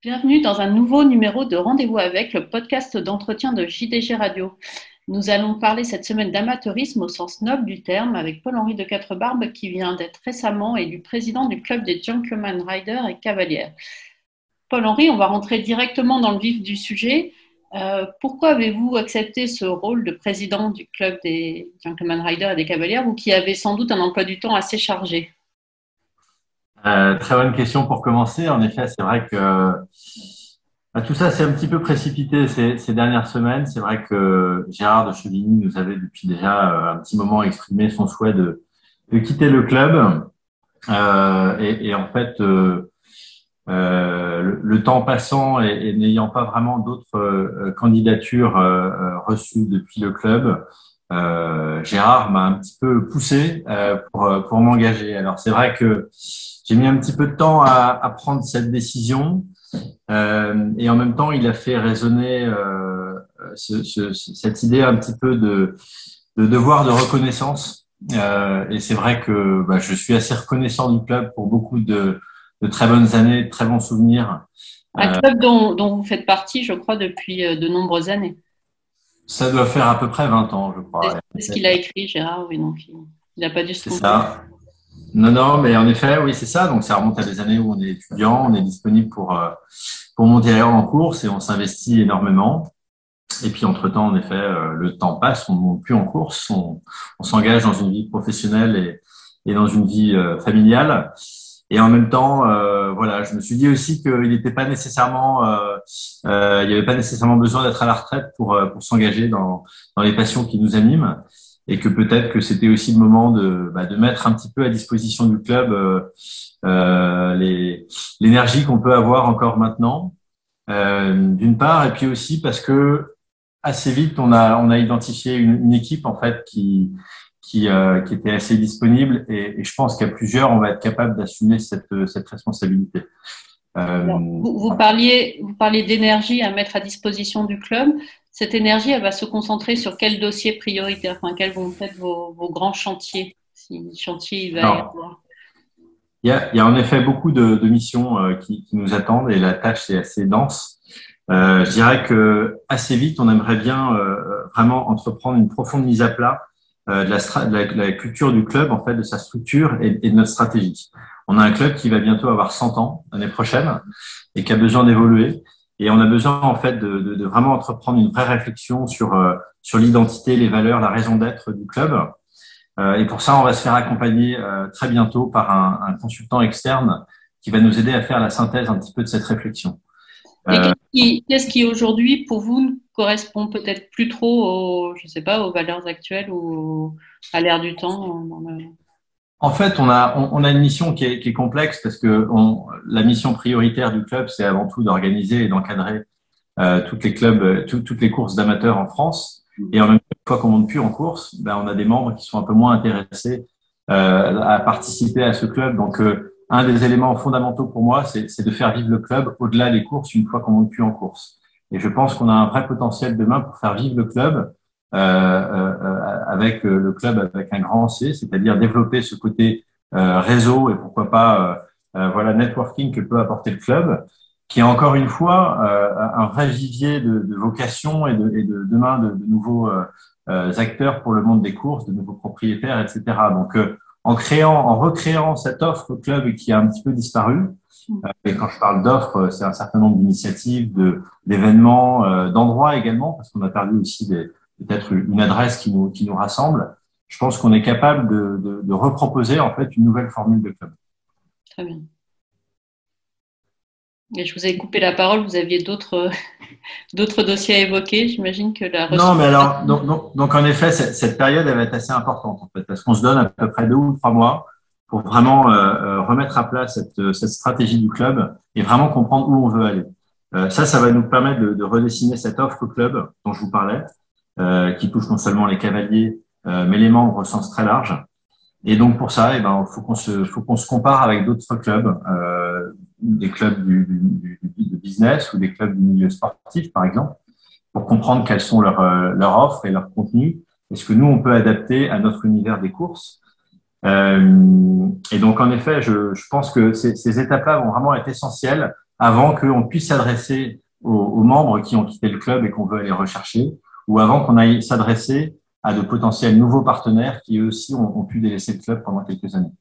Bienvenue dans un nouveau numéro de Rendez-vous avec, le podcast d'entretien de JDG Radio. Nous allons parler cette semaine d'amateurisme au sens noble du terme avec Paul-Henri de Quatrebarbes qui vient d'être récemment élu président du club des Gentleman Riders et Cavalières. Paul-Henri, on va rentrer directement dans le vif du sujet. Euh, pourquoi avez-vous accepté ce rôle de président du club des Gentleman Riders et des Cavalières, vous qui avez sans doute un emploi du temps assez chargé? Euh, très bonne question pour commencer. En effet, c'est vrai que bah, tout ça s'est un petit peu précipité ces, dernières semaines. C'est vrai que Gérard de Chevigny nous avait depuis déjà euh, un petit moment exprimé son souhait de, quitter le club. Euh, et, en fait, le, temps passant et, n'ayant pas vraiment d'autres candidatures reçues depuis le club, Gérard m'a un petit peu poussé pour, pour m'engager. Alors c'est vrai que j'ai mis un petit peu de temps à, à prendre cette décision euh, et en même temps, il a fait résonner euh, ce, ce, cette idée un petit peu de, de devoir de reconnaissance. Euh, et c'est vrai que bah, je suis assez reconnaissant du club pour beaucoup de, de très bonnes années, de très bons souvenirs. Un euh, club dont, dont, vous faites partie, je crois, depuis euh, de nombreuses années. Ça doit faire à peu près 20 ans, je crois. C'est ce qu'il a écrit, Gérard, oui, donc il n'a pas dû se C'est ça. Non, non, mais en effet, oui, c'est ça. Donc, ça remonte à des années où on est étudiant, on est disponible pour, euh, pour monter en course et on s'investit énormément. Et puis, entre-temps, en effet, euh, le temps passe, on ne monte plus en course, on, on s'engage dans une vie professionnelle et, et dans une vie euh, familiale. Et en même temps, voilà, je me suis dit aussi qu'il n'était pas nécessairement, euh, il n'y avait pas nécessairement besoin d'être à la retraite pour, pour s'engager dans, dans les passions qui nous animent. Et que peut-être que c'était aussi le moment de, bah, de mettre un petit peu à disposition du club euh, euh, l'énergie qu'on peut avoir encore maintenant, euh, d'une part, et puis aussi parce que assez vite on a on a identifié une, une équipe en fait qui qui, euh, qui était assez disponible et, et je pense qu'à plusieurs on va être capable d'assumer cette cette responsabilité. Euh, vous, vous, parliez vous parliez d'énergie à mettre à disposition du club cette énergie, elle va se concentrer sur quel dossier prioritaire enfin, Quels vont être vos, grands chantiers Si chantier il va y avoir il y, a, il y a en effet beaucoup de, de missions euh, qui, qui, nous attendent et la tâche est assez dense. Euh, je dirais que assez vite, on aimerait bien euh, vraiment entreprendre une profonde mise à plat euh, de, la, de, la, de, la, culture du club, en fait, de sa structure et, et, de notre stratégie. On a un club qui va bientôt avoir 100 ans l'année prochaine et qui a besoin d'évoluer. Et on a besoin en fait de, de, de vraiment entreprendre une vraie réflexion sur euh, sur l'identité, les valeurs, la raison d'être du club. Euh, et pour ça, on va se faire accompagner euh, très bientôt par un, un, consultant externe qui va nous aider à faire la synthèse un petit peu de cette réflexion. Qu'est-ce qui, aujourd'hui, pour vous, correspond peut-être plus trop, aux, je sais pas, aux valeurs actuelles ou à l'ère du temps le... En fait, on a, on, a une mission qui est, complexe parce que la mission prioritaire du club, c'est avant tout d'organiser et d'encadrer euh, toutes les clubs, euh, toutes les courses d'amateurs en France. Et en même fois qu'on monte plus en course, ben, on a des membres qui sont un peu moins intéressés euh, à participer à ce club. Donc, euh, un des éléments fondamentaux pour moi, c'est de faire vivre le club au-delà des courses une fois qu'on monte plus en course. Et je pense qu'on a un vrai potentiel demain pour faire vivre le club euh, euh, avec euh, le club avec un grand C, c'est-à-dire développer ce côté réseau et pourquoi pas voilà networking que peut apporter le club, qui est encore une fois un vrai vivier de, de vocation et de, et de demain de, de nouveaux acteurs pour le monde des courses, de nouveaux propriétaires, etc. Donc en créant, en recréant cette offre club qui a un petit peu disparu. Et quand je parle d'offres, c'est un certain nombre d'initiatives, de d'événements, d'endroits également, parce qu'on a perdu aussi des, peut-être une adresse qui nous, qui nous rassemble, je pense qu'on est capable de, de, de, reproposer en fait une nouvelle formule de club. Très bien. Et je vous ai coupé la parole, vous aviez d'autres d'autres dossiers à évoquer. J'imagine que la Non, mais alors, donc, donc, donc, en effet, cette, cette, période, elle va être assez importante en fait, parce qu'on se donne à peu près deux ou trois mois pour vraiment euh, euh remettre à plat cette, cette stratégie du club et vraiment comprendre où on veut aller. Euh, ça, ça va nous permettre de, de redessiner cette offre club dont je vous parlais, euh, qui touche non seulement les cavaliers, euh, mais les membres au sens très large. Et donc pour ça, eh ben, faut qu'on se, faut qu'on se compare avec d'autres clubs, euh, des clubs du, business ou des clubs du milieu sportif, par exemple, pour comprendre quelles sont leurs euh, offres et leurs contenus. Est-ce que nous on peut adapter à notre univers des courses? Euh, Et donc en effet, je, je pense que ces, ces étapes-là vont vraiment être essentielles avant qu'on puisse s'adresser aux, membres qui ont quitté le club et qu'on veut aller rechercher, ou avant qu'on aille s'adresser à de potentiels nouveaux partenaires qui eux aussi ont, pu délaisser le club pendant quelques années.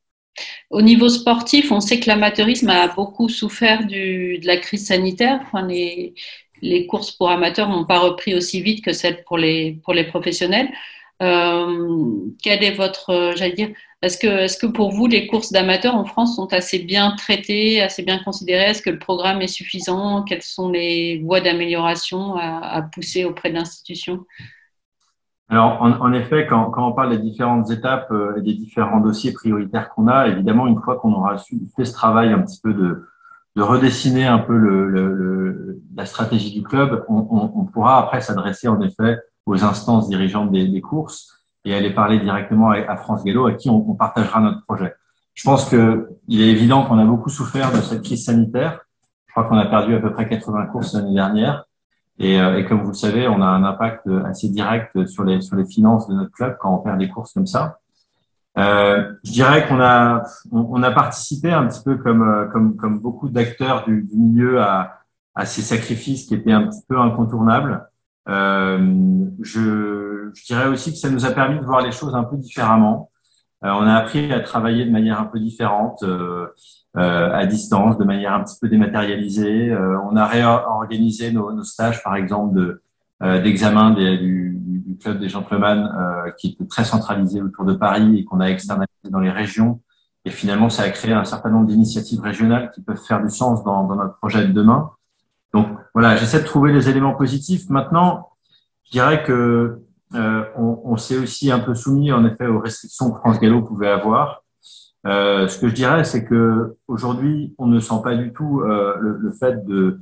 Au niveau sportif, on sait que l'amateurisme a beaucoup souffert de la crise sanitaire. Les, courses pour amateurs n'ont pas repris aussi vite que celles pour les, professionnels. Est-ce que, est-ce que pour vous, les courses d'amateurs en France sont assez bien traitées, assez bien considérées? Est-ce que le programme est suffisant? Quelles sont les voies d'amélioration à, pousser auprès de l'institution alors, en, effet, quand, quand, on parle des différentes étapes euh, et des différents dossiers prioritaires qu'on a, évidemment, une fois qu'on aura fait ce travail un petit peu de, de redessiner un peu la stratégie du club, on, pourra après s'adresser en effet aux instances dirigeantes des, des courses et aller parler directement à, France Gallo, à qui on, on, partagera notre projet. Je pense que il est évident qu'on a beaucoup souffert de cette crise sanitaire. Je crois qu'on a perdu à peu près 80 courses l'année dernière. Et, euh, et, comme vous le savez, on a un impact assez direct sur les, sur les finances de notre club quand on perd des courses comme ça. Euh, je dirais qu'on a, on, a participé un petit peu comme, euh, comme, comme beaucoup d'acteurs du, du, milieu à, à ces sacrifices qui étaient un petit peu incontournables. Euh, je, je, dirais aussi que ça nous a permis de voir les choses un peu différemment. Euh, on a appris à travailler de manière un peu différente, euh, euh à distance, de manière un petit peu dématérialisée. on a réorganisé nos, nos, stages, par exemple, de, d'examen du, du, club des gentlemen, qui était très centralisé autour de Paris et qu'on a externalisé dans les régions. Et finalement, ça a créé un certain nombre d'initiatives régionales qui peuvent faire du sens dans, dans notre projet de demain. Donc voilà, j'essaie de trouver les éléments positifs. Maintenant, je dirais que euh, on, on s'est aussi un peu soumis en effet aux restrictions que France Gallo pouvait avoir. Euh, ce que je dirais, c'est que aujourd'hui, on ne sent pas du tout euh, le, le, fait de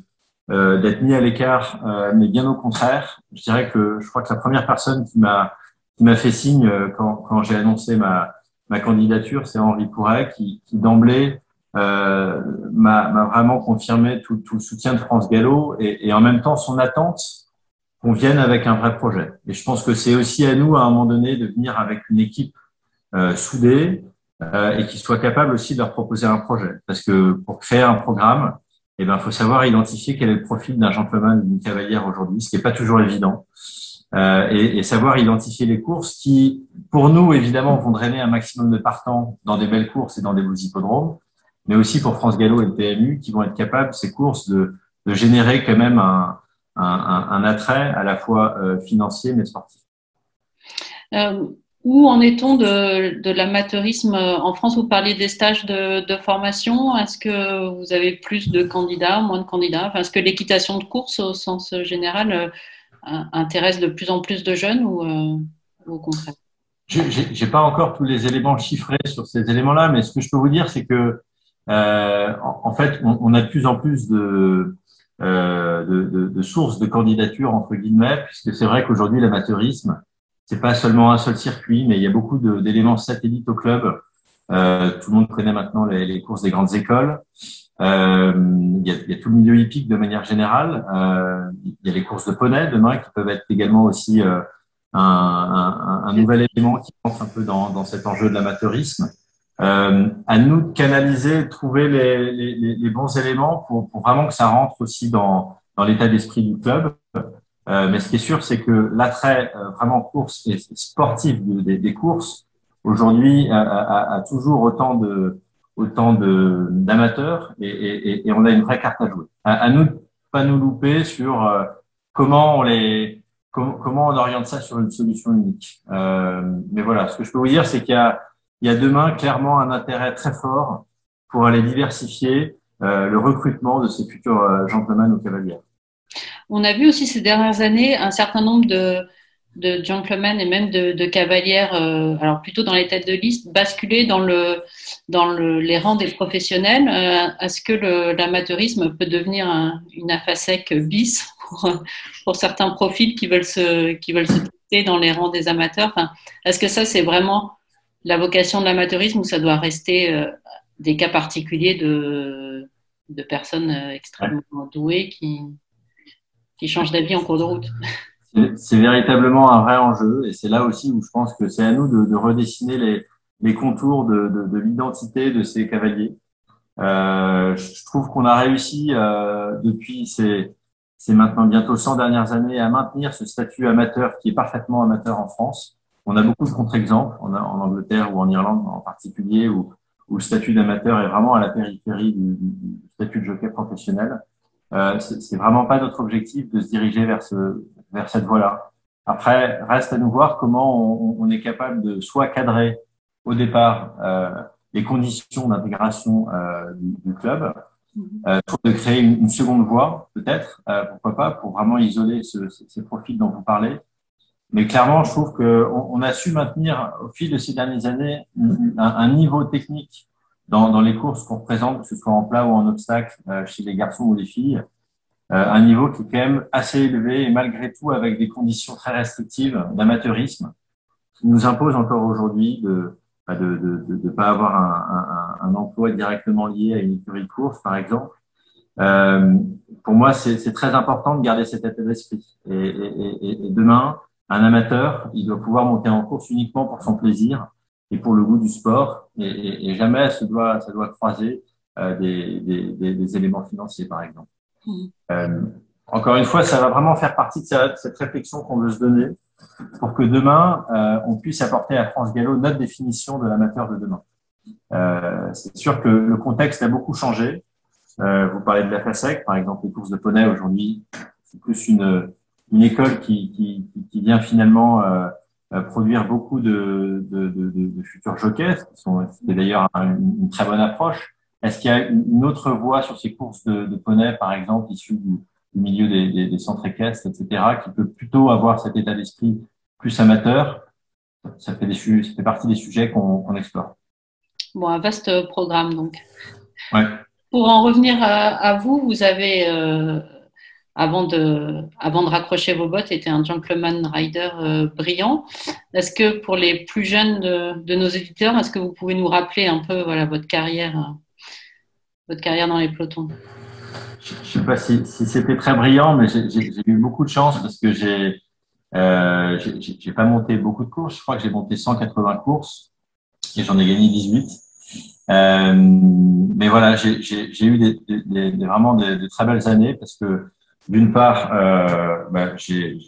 euh, d'être mis à l'écart, euh, mais bien au contraire. Je dirais que je crois que la première personne qui m'a qui m'a fait signe euh, quand, quand j'ai annoncé ma ma candidature, c'est Henri Pourret, qui, qui d'emblée m'a vraiment confirmé tout, tout, le soutien de France Gallo et, et, en même temps son attente qu'on vienne avec un vrai projet. Et je pense que c'est aussi à nous, à un moment donné, de venir avec une équipe euh, soudée euh, et qui soit capable aussi de leur proposer un projet. Parce que pour créer un programme, eh ben, faut savoir identifier quel est le profil d'un gentleman ou d'une cavalière aujourd'hui, ce qui n'est pas toujours évident. Euh, et, et, savoir identifier les courses qui, pour nous, évidemment, vont drainer un maximum de partants dans des belles courses et dans des beaux hippodromes, mais aussi pour France Gallo et le PMU qui vont être capables, ces courses, de, de générer quand même un, un, un, attrait à la fois euh, financier mais sportif. Euh, où en est-on de, de l'amateurisme en France? Vous parliez des stages de, de formation. Est-ce que vous avez plus de candidats, moins de candidats? Enfin, Est-ce que l'équitation de course au sens général euh, intéresse de plus en plus de jeunes ou, euh, au contraire? Je n'ai pas encore tous les éléments chiffrés sur ces éléments-là, mais ce que je peux vous dire, c'est que euh, en, fait, on, a de plus en plus de, euh, de, de, de, sources de candidatures entre guillemets, puisque c'est vrai qu'aujourd'hui l'amateurisme, c'est pas seulement un seul circuit, mais il y a beaucoup d'éléments satellites au club. Euh, tout le monde connaît maintenant les, les courses des grandes écoles. Euh, il, y a, il, y a, tout le milieu hippique de manière générale. Euh, il y a les courses de poney demain qui peuvent être également aussi euh, un, un, un, nouvel élément qui entre un peu dans, dans cet enjeu de l'amateurisme. Euh, à nous de canaliser, de trouver les, les, les bons éléments pour, pour, vraiment que ça rentre aussi dans, dans l'état d'esprit du club. Euh, mais ce qui est sûr, c'est que l'attrait euh, vraiment course et sportif des, des courses aujourd'hui a, a, a, toujours autant de autant de d'amateurs et, et, et, on a une vraie carte à jouer. À, à nous de pas nous louper sur euh, comment on les comment on oriente ça sur une solution unique. Euh, mais voilà, ce que je peux vous dire, c'est qu'il y a il y a demain clairement un intérêt très fort pour aller diversifier euh, le recrutement de ces futurs euh, gentlemen ou cavalières. On a vu aussi ces dernières années un certain nombre de, gentlemen et même de, de cavalières, euh, alors plutôt dans les têtes de liste, basculer dans, le, dans le, les rangs des professionnels. Est-ce que l'amateurisme peut devenir un, une AFASEC bis pour, certains profils qui veulent se, qui veulent se dans les rangs des amateurs? Est-ce que ça, c'est vraiment la vocation de l'amateurisme ou ça doit rester euh, des cas particuliers de, de personnes euh, extrêmement douées qui, qui changent d'avis en cours de route C'est véritablement un vrai enjeu et c'est là aussi où je pense que c'est à nous de, de redessiner les, les contours de, de, de l'identité de ces cavaliers. Euh, je trouve qu'on a réussi euh, depuis ces, ces maintenant bientôt 100 dernières années à maintenir ce statut amateur qui est parfaitement amateur en France. On a beaucoup de contre-exemples en, en Angleterre ou en Irlande en particulier où, où le statut d'amateur est vraiment à la périphérie du, du statut de jockey professionnel. Euh, c'est vraiment pas notre objectif de se diriger vers, ce, vers cette voie-là. Après, reste à nous voir comment on, on, est capable de soit cadrer au départ euh, les conditions d'intégration euh, du, du, club, euh, de créer une, une seconde voie, peut-être, euh, pourquoi pas, pour vraiment isoler ce, ces profils dont vous parlez. Mais clairement, je trouve qu'on on a su maintenir au fil de ces dernières années un, un niveau technique dans, dans les courses qu'on représente, que ce soit en plat ou en obstacle, euh, chez les garçons ou les filles, euh, un niveau qui est quand même assez élevé et malgré tout avec des conditions très restrictives d'amateurisme qui nous impose encore aujourd'hui de ne de, de, de, pas avoir un, un, un, emploi directement lié à une écurie de course, par exemple. Euh, pour moi, c'est très important de garder cet état d'esprit. Et, et, et, et, demain, un amateur, il doit pouvoir monter en course uniquement pour son plaisir et pour le goût du sport, et, jamais ça doit, ça doit croiser euh, des, des, des, éléments financiers, par exemple. Mmh. Euh, encore une fois, ça va vraiment faire partie de cette, cette réflexion qu'on veut se donner pour que demain, euh, on puisse apporter à France Gallo notre définition de l'amateur de demain. Euh, c'est sûr que le contexte a beaucoup changé. Euh, vous parlez de la FASEC, par exemple, les courses de poney aujourd'hui, c'est plus une, une école qui, qui, qui vient finalement euh, produire beaucoup de, de, de, de, futurs jockeys, qui sont d'ailleurs une, une, très bonne approche. Est-ce qu'il y a une autre voie sur ces courses de, de poney, par exemple, issues du, du milieu des, des, des, centres équestres, etc., qui peut plutôt avoir cet état d'esprit plus amateur? Ça fait, des, ça fait partie des sujets qu'on qu explore. Bon, un vaste programme donc. Ouais. Pour en revenir à, à vous, vous avez euh, avant de, avant de raccrocher vos bottes, était un gentleman rider euh, brillant. Est-ce que pour les plus jeunes de, de nos éditeurs, est-ce que vous pouvez nous rappeler un peu voilà, votre, carrière, euh, votre carrière dans les pelotons? Je ne sais pas si, si c'était très brillant, mais j'ai eu beaucoup de chance parce que j'ai euh, pas monté beaucoup de courses. Je crois que j'ai monté 180 courses et j'en ai gagné 18. Euh, mais voilà, j'ai eu des, des, vraiment de très belles années parce que d'une part, euh, bah, j'ai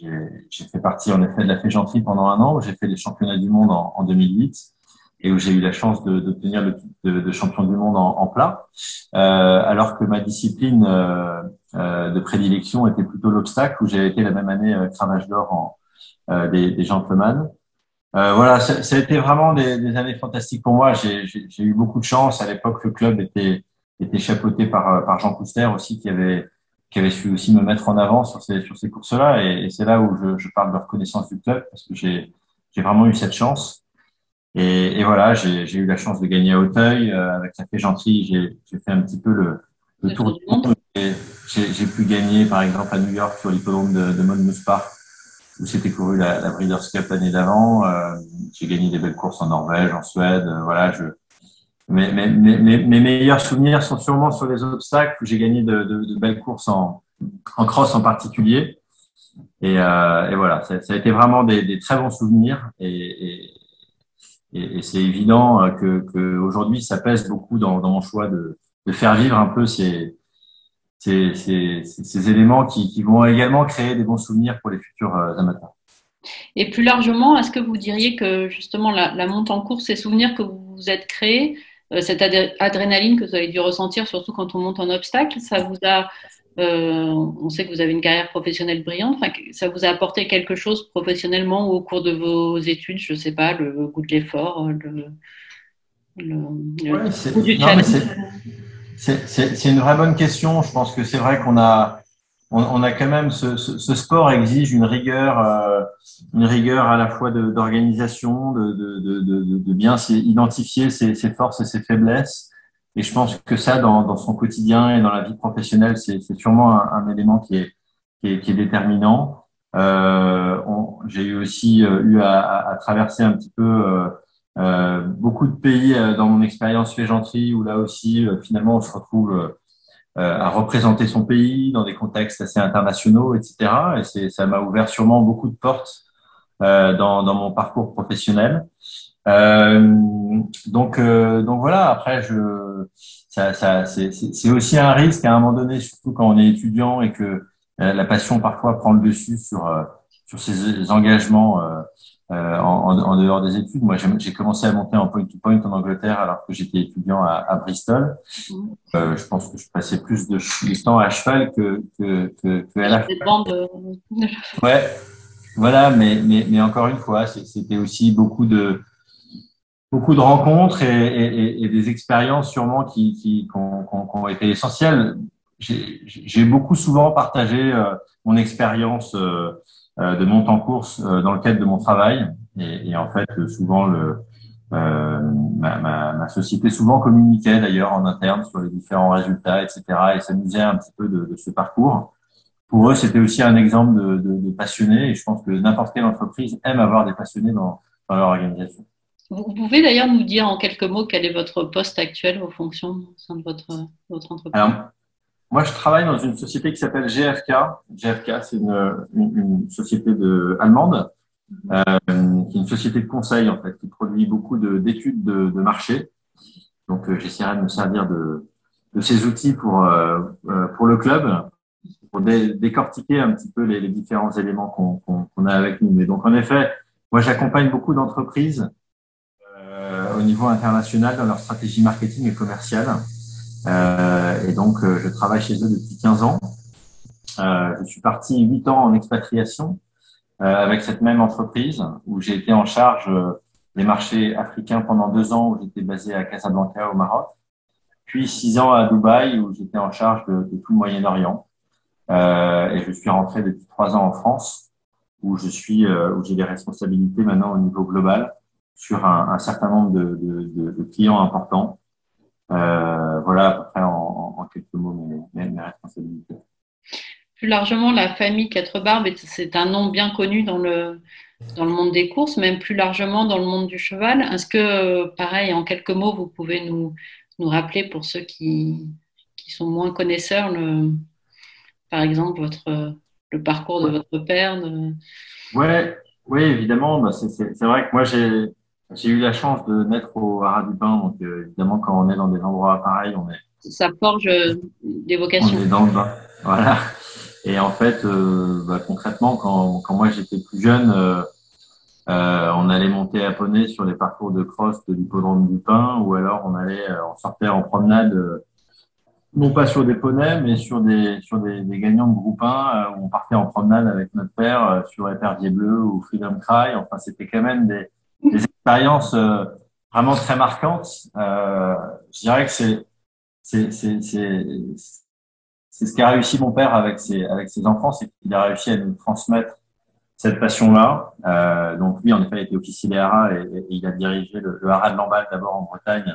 fait partie en effet de la féjanterie pendant un an où j'ai fait les championnats du monde en, en 2008 et où j'ai eu la chance d'obtenir le titre de, de, champion du monde en, en plat, euh, alors que ma discipline euh, euh de prédilection était plutôt l'obstacle où j'ai été la même année euh, cravage d'or en euh, des, des gentlemen. voilà, ça, ça, a été vraiment des, des années fantastiques pour moi. J'ai eu beaucoup de chance. À l'époque, le club était, était chapeauté par, par Jean Couster aussi, qui avait qui avait su aussi me mettre en avant sur ces, sur ces courses-là. Et, et c'est là où je, je, parle de reconnaissance du club parce que j'ai, j'ai vraiment eu cette chance. Et, et voilà, j'ai, j'ai eu la chance de gagner à Auteuil. Euh, avec la Fégenterie, j'ai, j'ai fait un petit peu le, le tour du monde. J'ai, j'ai pu gagner, par exemple, à New York sur l'hippodrome de, de Monmouth Park, où c'était couru la, la Breeders' Cup l'année d'avant. Euh, j'ai gagné des belles courses en Norvège, en Suède. Euh, voilà, je, mes, mes, meilleurs souvenirs sont sûrement sur les obstacles où j'ai gagné de, belles courses en, en cross en particulier. Et, euh, voilà, ça, a été vraiment des, très bons souvenirs. Et, c'est évident que, que aujourd'hui, ça pèse beaucoup dans, mon choix de, faire vivre un peu ces, éléments qui, vont également créer des bons souvenirs pour les futurs euh, amateurs. Et plus largement, est-ce que vous diriez que justement la, la montée en course, ces souvenirs que vous vous êtes créés, euh, cette adrénaline que vous avez dû ressentir, surtout quand on monte en obstacle, ça vous a, euh, on sait que vous avez une carrière professionnelle brillante, enfin, ça vous a apporté quelque chose professionnellement au cours de vos études, je ne sais pas, le goût de l'effort, le, le, ouais, goût du challenge C'est une vraie bonne question. Je pense que c'est vrai qu'on a, on, on, a quand même ce, ce, ce, sport exige une rigueur, euh, une rigueur à la fois d'organisation, de, de, de, de, bien identifier ses, ses, forces et ses faiblesses. Et je pense que ça, dans, dans son quotidien et dans la vie professionnelle, c'est sûrement un, un, élément qui est, qui est, qui est déterminant. Euh, J'ai eu aussi euh, eu à, à, traverser un petit peu euh, euh beaucoup de pays dans mon expérience féjanterie, où là aussi, finalement, on se retrouve euh, à représenter son pays dans des contextes assez internationaux, etc. Et ça m'a ouvert sûrement beaucoup de portes euh, dans, dans, mon parcours professionnel. donc, donc voilà. Après, je, ça, ça c'est aussi un risque à un moment donné, surtout quand on est étudiant et que la passion parfois prend le dessus sur sur ces engagements euh, en, en, dehors des études. Moi, j'ai commencé à monter en point-to-point en Angleterre alors que j'étais étudiant à, à Bristol. Mmh. Euh, je pense que je passais plus de, de temps à cheval que, que, que, que à la Ouais, voilà, mais, mais, mais encore une fois, c'était aussi beaucoup de, beaucoup de rencontres et, et, et des expériences sûrement qui, qui, qui, ont, qui, ont, été essentielles. J'ai beaucoup souvent partagé euh, mon expérience euh, de monte en course euh, dans le cadre de mon travail. Et, et en fait, souvent, le, euh, ma, ma, ma, société souvent communiquait d'ailleurs en interne sur les différents résultats, etc. et s'amusait un petit peu de, de, ce parcours. Pour eux, c'était aussi un exemple de, de, de passionné. Et je pense que n'importe quelle entreprise aime avoir des passionnés dans, dans leur organisation. Vous pouvez d'ailleurs nous dire en quelques mots quel est votre poste actuel, vos fonctions au sein de votre, votre entreprise? Alors, moi, je travaille dans une société qui s'appelle GFK. GFK, c'est une, une, société de, allemande, euh, qui est une société de conseil en fait, qui produit beaucoup d'études de, de, marché. Donc, euh, j'essaierai de me servir de, de ces outils pour euh, euh pour le club, pour dé, décortiquer un petit peu les, les différents éléments qu'on qu'on a avec nous. Mais donc, en effet, moi, j'accompagne beaucoup d'entreprises euh, au niveau international dans leur stratégie marketing et commerciale. Euh, et donc, euh, je travaille chez eux depuis 15 ans. Euh, je suis parti 8 ans en expatriation avec cette même entreprise où j'ai été en charge des marchés africains pendant deux ans où j'étais basé à Casablanca au Maroc, puis six ans à Dubaï où j'étais en charge de, tout le Moyen-Orient. Euh, et je suis rentré depuis trois ans en France où je suis euh, où j'ai des responsabilités maintenant au niveau global sur un, un certain nombre de, de, de clients importants voilà à peu près en, en quelques mots mes, mes, responsabilités. Plus largement, la famille Quatre Barbes, c'est un nom bien connu dans le, dans le monde des courses, même plus largement dans le monde du cheval. Est-ce que, pareil, en quelques mots, vous pouvez nous, nous rappeler pour ceux qui, qui sont moins connaisseurs, le, par exemple, votre, le parcours de votre père de... ouais, Oui, évidemment. Bah, c'est vrai que moi, j'ai j'ai eu la chance de naître au Bain, donc euh, évidemment quand on est dans des endroits pareils, on est. Ça forge euh, des vocations. On est dans le bain, voilà. Et en fait, euh, bah, concrètement, quand, quand moi j'étais plus jeune, euh, euh, on allait monter à poney sur les parcours de cross de l'hippodrome du Pin, ou alors on allait, on sortait en promenade, non pas sur des poneys, mais sur des sur des, des gagnants de groupe 1, où on partait en promenade avec notre père sur Épervier Bleu ou Freedom Cry. Enfin, c'était quand même des des expériences euh, vraiment très marquantes. Euh, je dirais que c'est c'est c'est c'est ce qu'a réussi mon père avec ses avec ses enfants, c'est qu'il a réussi à nous transmettre cette passion-là. Euh, donc lui, en effet, il était officier des haras et, il a dirigé le, le haras de Lamballe d'abord en Bretagne,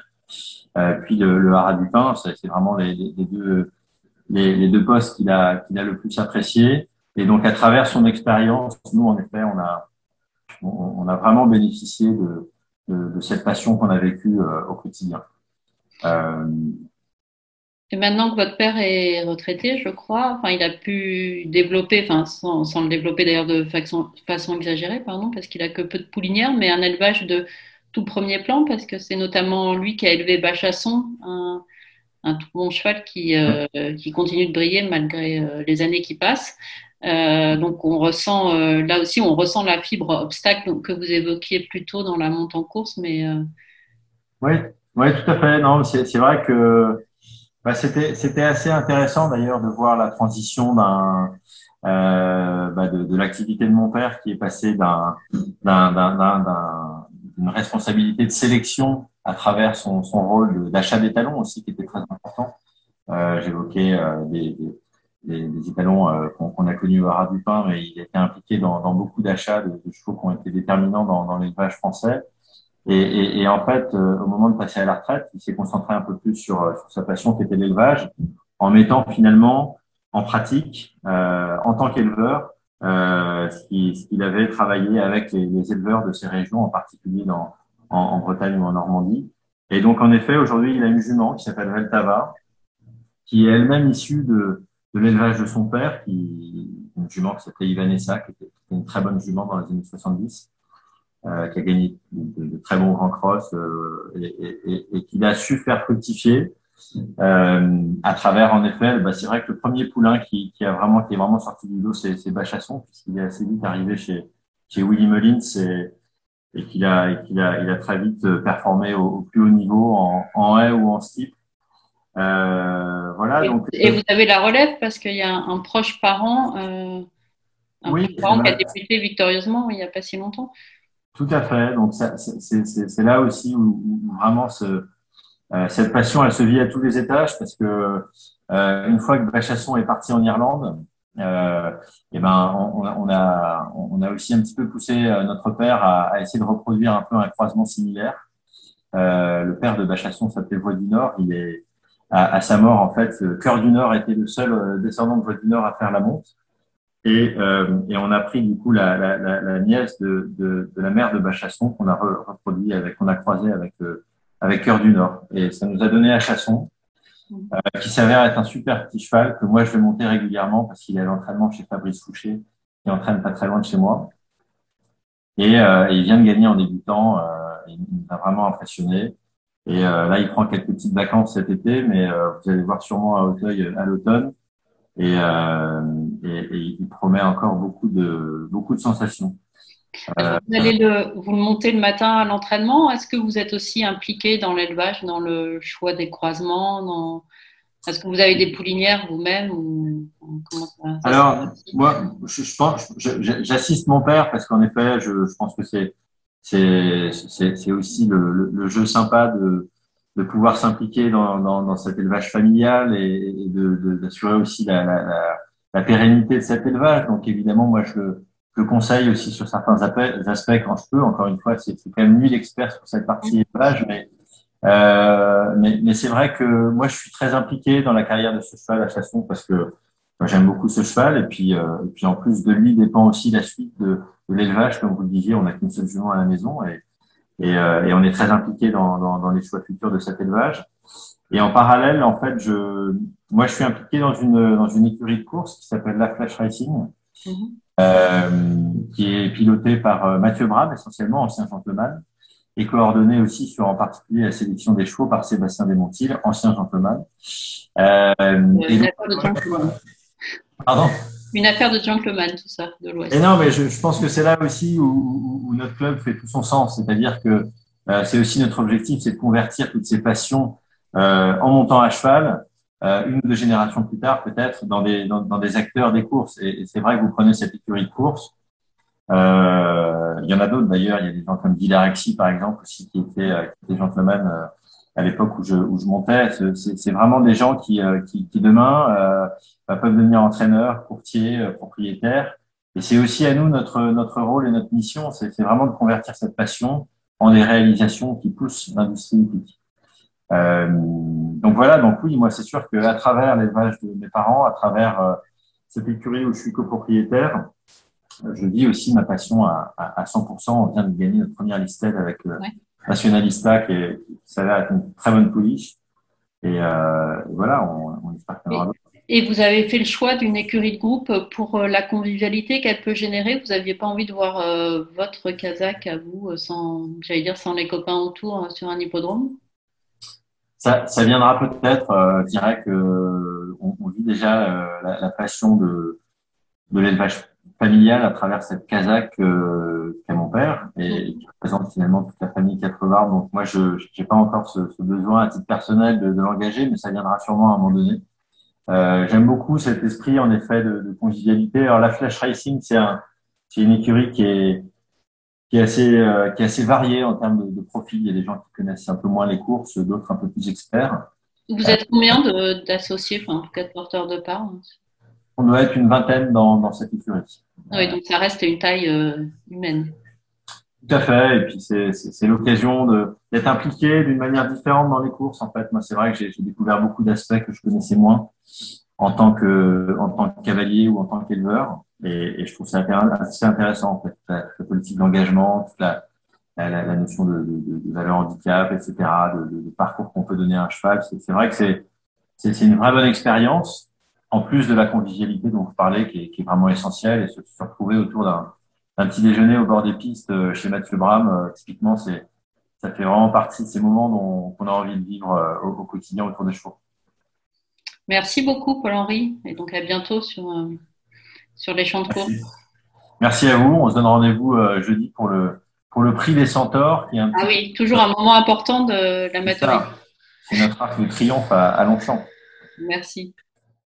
euh, puis le, le haras du Pin. C'est vraiment les, deux les deux postes qu'il a qu'il a le plus apprécié. Et donc à travers son expérience, nous en effet, on a on, a vraiment bénéficié de, de, de cette passion qu'on a vécue euh, au quotidien. Euh, et maintenant que votre père est retraité, je crois, enfin, il a pu développer, enfin, sans, sans le développer d'ailleurs de façon, façon exagérée, pardon, parce qu'il a que peu de poulinières, mais un élevage de tout premier plan, parce que c'est notamment lui qui a élevé Bachasson, un, un tout bon cheval qui, euh, qui continue de briller malgré euh, les années qui passent. Euh, donc on ressent euh, là aussi on ressent la fibre obstacle que vous évoquiez plus tôt dans la montée en course, mais euh... oui, oui, tout à fait. Non, c'est vrai que bah, c'était assez intéressant d'ailleurs de voir la transition d'un euh, bah, de, de l'activité de mon père qui est passé d'un d'une responsabilité de sélection à travers son, son rôle d'achat des talons aussi qui était très important. Euh, J'évoquais des, des des, des étalons euh, qu'on a connus au Haras du Pin, mais il était impliqué dans, dans beaucoup d'achats de, de, chevaux qui ont été déterminants dans, dans l'élevage français. Et, et, et, en fait, euh, au moment de passer à la retraite, il s'est concentré un peu plus sur, euh, sur sa passion qui était l'élevage, en mettant finalement en pratique, euh, en tant qu'éleveur, euh, ce qu'il avait travaillé avec les, les, éleveurs de ces régions, en particulier dans, en, en, Bretagne ou en Normandie. Et donc, en effet, aujourd'hui, il a une jument qui s'appelle Veltava, qui est elle-même issue de, de l'élevage de son père, qui, une jument qui s'appelait Ivanessa, qui était une très bonne jument dans les années 70. euh, qui a gagné de, très bons grands cross euh, et, et, et qu'il a su faire fructifier euh, à travers, en effet, bah, c'est vrai que le premier poulain qui, qui, a vraiment, qui est vraiment sorti du dos, c'est Bachasson, puisqu'il est assez vite arrivé chez, chez Willy Mullins et, et qu'il a, qu'il a, il a très vite performé au, plus haut niveau en, en haie ou en steep. Euh, voilà. Et, donc, et vous avez la relève parce qu'il y a un, proche parent, euh, un oui, parent qui a débuté victorieusement il n'y a pas si longtemps. Tout à fait. Donc c'est là aussi où, où vraiment ce, euh, cette passion, elle se vit à tous les étages parce que euh, une fois que Bachasson est parti en Irlande, euh, et ben on, on, a on a aussi un petit peu poussé notre père à, à, essayer de reproduire un peu un croisement similaire. Euh, le père de Bachasson s'appelait Voix du Nord. Il est à, à, sa mort en fait, Cœur du Nord était le seul descendant de Voix du Nord à faire la monte. Et, euh, et, on a pris du coup la, la, la, la nièce de, de, de, la mère de Bachasson qu'on a reproduit avec, qu'on a croisé avec avec Cœur du Nord. Et ça nous a donné un chasson, euh, qui s'avère être un super petit cheval que moi je vais monter régulièrement parce qu'il est à l'entraînement chez Fabrice Fouché, qui entraîne pas très loin de chez moi. Et, euh, il vient de gagner en débutant. Euh, il nous a vraiment impressionné. Et euh, là, il prend quelques petites vacances cet été, mais euh, vous allez voir sûrement à Hauteuil à l'automne. Et, euh, et, et, il promet encore beaucoup de beaucoup de sensations. Euh, vous allez le, vous le montez le matin à l'entraînement? Est-ce que vous êtes aussi impliqué dans l'élevage, dans le choix des croisements dans... Est-ce que vous avez des poulinières vous-même ou Alors, moi, je, je pense, j'assiste mon père parce qu'en effet, je, je, pense que c'est c'est aussi le, le, jeu sympa de, de pouvoir s'impliquer dans, dans, dans, cet élevage familial et, et d'assurer aussi la, la, la, pérennité de cet élevage. Donc évidemment, moi, je je conseille aussi sur certains aspects quand je peux. Encore une fois, c'est quand même lui l'expert sur cette partie élevage, mais euh, mais, mais c'est vrai que moi, je suis très impliqué dans la carrière de ce cheval à Chasson parce que j'aime beaucoup ce cheval et puis euh, et puis en plus de lui dépend aussi la suite de, de l'élevage, comme vous le disiez, on n'a qu'une seule jument à la maison et et, euh, et on est très impliqué dans, dans, dans, les choix futurs de cet élevage. Et en parallèle, en fait, je moi, je suis impliqué dans une dans une écurie de course qui s'appelle la Flash Racing. Mm-hmm euh, qui est piloté par euh, Mathieu Brab, essentiellement ancien gentleman, et coordonné aussi sur en particulier la sélection des chevaux par Sébastien Desmontil, ancien gentleman. Euh, gentleman. Pardon? Une affaire de gentleman, tout ça, de l'Ouest. Non, mais je, je pense que c'est là aussi où, où, notre club fait tout son sens, c'est-à-dire que euh, c'est aussi notre objectif, c'est de convertir toutes ces passions euh, en montant à cheval euh, une ou deux générations plus tard, peut-être, dans des, dans, dans, des acteurs des courses. Et, c'est vrai que vous prenez cette écurie de course. Euh, il y en a d'autres d'ailleurs. Il y a des gens comme Dilarexi, par exemple, aussi, qui étaient, euh, qui étaient gentlemen euh, à l'époque où je, où je montais. C'est vraiment des gens qui, qui, qui demain euh, bah, peuvent devenir entraîneurs, courtiers, propriétaires. Et c'est aussi à nous notre, notre rôle et notre mission, c'est vraiment de convertir cette passion en des réalisations qui poussent l'industrie hippique. Euh, donc voilà, donc oui, moi c'est sûr qu'à travers l'élevage de mes parents, à travers euh, cette écurie où je suis copropriétaire, euh, je vis aussi ma passion à, à, 100%. On vient de gagner notre première listelle avec euh, Nationalista, qui, est, qui s'avère être une très bonne pouliche. Et euh, voilà, on, on espère qu'il y en aura d'autres. Et vous avez fait le choix d'une écurie de groupe pour la convivialité qu'elle peut générer. Vous n'aviez pas envie de voir euh, votre Kazakh à vous, sans, j'allais dire, sans les copains autour sur un hippodrome? Ça, ça viendra peut-être. Euh, je dirais que on, vit déjà euh, la, la, passion de, de l'élevage familial à travers cette casaque euh, qu'a mon père et qui représente finalement toute la famille quatre barbes. Donc moi, je n'ai pas encore ce, ce, besoin à titre personnel de, de l'engager, mais ça viendra sûrement à un moment donné. Euh, J'aime beaucoup cet esprit en effet de, de convivialité. Alors la Flash Racing, c'est un, une écurie qui est qui est assez euh, qui est assez varié en termes de, de, profil. Il y a des gens qui connaissent un peu moins les courses, d'autres un peu plus experts. Vous êtes combien d'associés, enfin en tout cas de porteurs de part On doit être une vingtaine dans, dans cette écurie. Oui, donc ça reste une taille euh, humaine. Tout à fait. Et puis c'est l'occasion d'être impliqué d'une manière différente dans les courses. En fait, moi c'est vrai que j'ai découvert beaucoup d'aspects que je connaissais moins en tant que en tant que cavalier ou en tant qu'éleveur. Et, et, je trouve ça assez intéressant, en fait, la, la politique d'engagement, toute la, la, la, notion de, de, de, valeur handicap, etc., de, de parcours qu'on peut donner à un cheval. C'est vrai que c'est c'est une vraie bonne expérience, en plus de la convivialité dont vous parlez, qui est, qui est vraiment essentielle, et se, se retrouver autour d'un un petit déjeuner au bord des pistes chez Mathieu Bram, typiquement, c'est ça fait vraiment partie de ces moments dont qu'on a envie de vivre au, au, quotidien autour des chevaux. Merci beaucoup, Paul-Henri, et donc à bientôt sur, sur les champs de course. Merci à vous. On se donne rendez-vous jeudi pour le, pour le prix des centaures. Qui est un ah oui, toujours un moment important de l'amateurisme. C'est notre arc de triomphe à, à Longchamp. Merci.